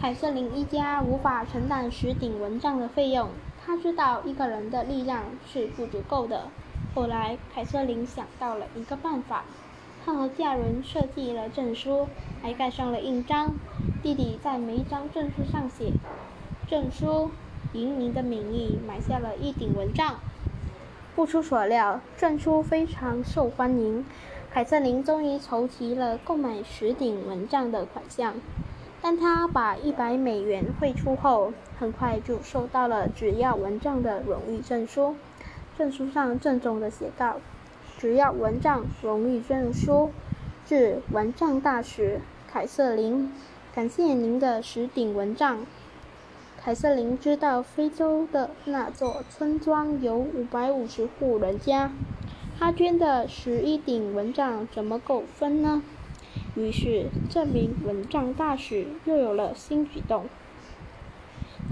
凯瑟琳一家无法承担十顶蚊帐的费用，他知道一个人的力量是不足够的。后来，凯瑟琳想到了一个办法，她和家人设计了证书，还盖上了印章。弟弟在每一张证书上写“证书”，以您的名义买下了一顶蚊帐。不出所料，证书非常受欢迎。凯瑟琳终于筹齐了购买十顶蚊帐的款项。当他把一百美元汇出后，很快就收到了只要蚊帐的荣誉证书。证书上郑重地写道：“只要蚊帐荣誉证书，致蚊帐大使凯瑟琳，感谢您的十顶蚊帐。”凯瑟琳知道非洲的那座村庄有五百五十户人家，他捐的十一顶蚊帐怎么够分呢？于是，这名蚊帐大使又有了新举动。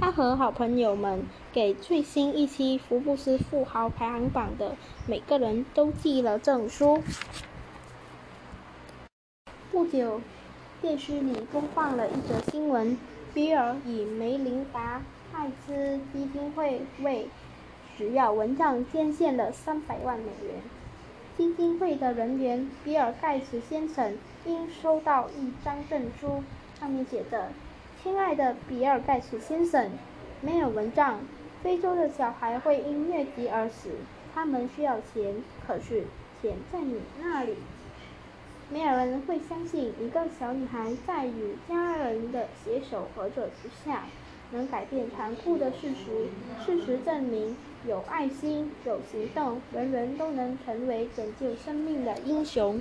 他和好朋友们给最新一期《福布斯富豪排行榜》的每个人都寄了证书。不久，电视里播放了一则新闻：比尔以梅琳达·艾兹基金会为“只要蚊帐”捐献了三百万美元。基金会的人员比尔·盖茨先生应收到一张证书，上面写着：“亲爱的比尔·盖茨先生，没有蚊帐，非洲的小孩会因疟疾而死。他们需要钱，可是钱在你那里。没有人会相信一个小女孩在与家人的携手合作之下。”能改变残酷的事实。事实证明，有爱心、有行动，人人都能成为拯救生命的英雄。